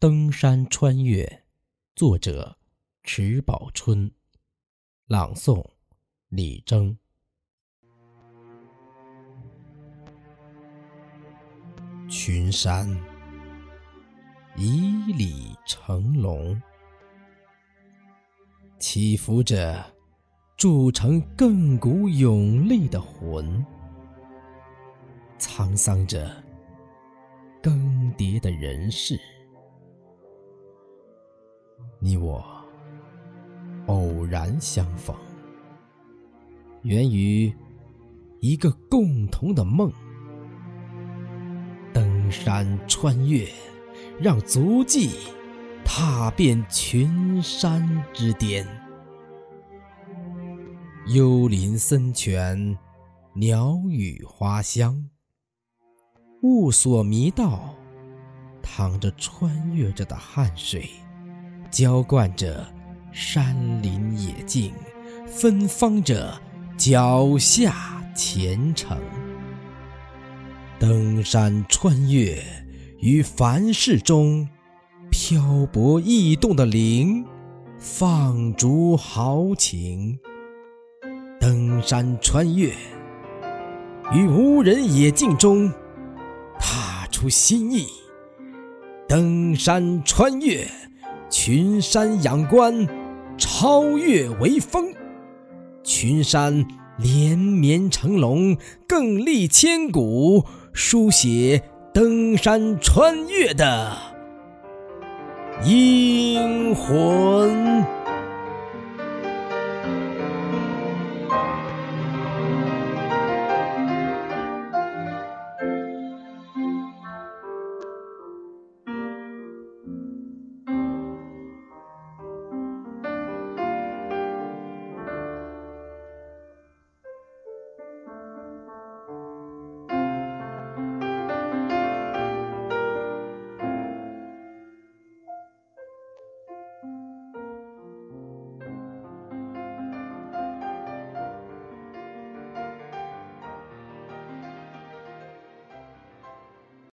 登山穿越，作者迟宝春，朗诵李征。群山以里成龙，起伏着铸成亘古永立的魂，沧桑着更迭的人世。你我偶然相逢，源于一个共同的梦。登山穿越，让足迹踏遍群山之巅。幽林森泉，鸟语花香，雾锁迷道，淌着穿越着的汗水。浇灌着山林野径，芬芳着脚下前程。登山穿越于凡世中，漂泊异动的灵，放逐豪情。登山穿越于无人野径中，踏出新意。登山穿越。群山仰观，超越为峰；群山连绵成龙，更立千古，书写登山穿越的英魂。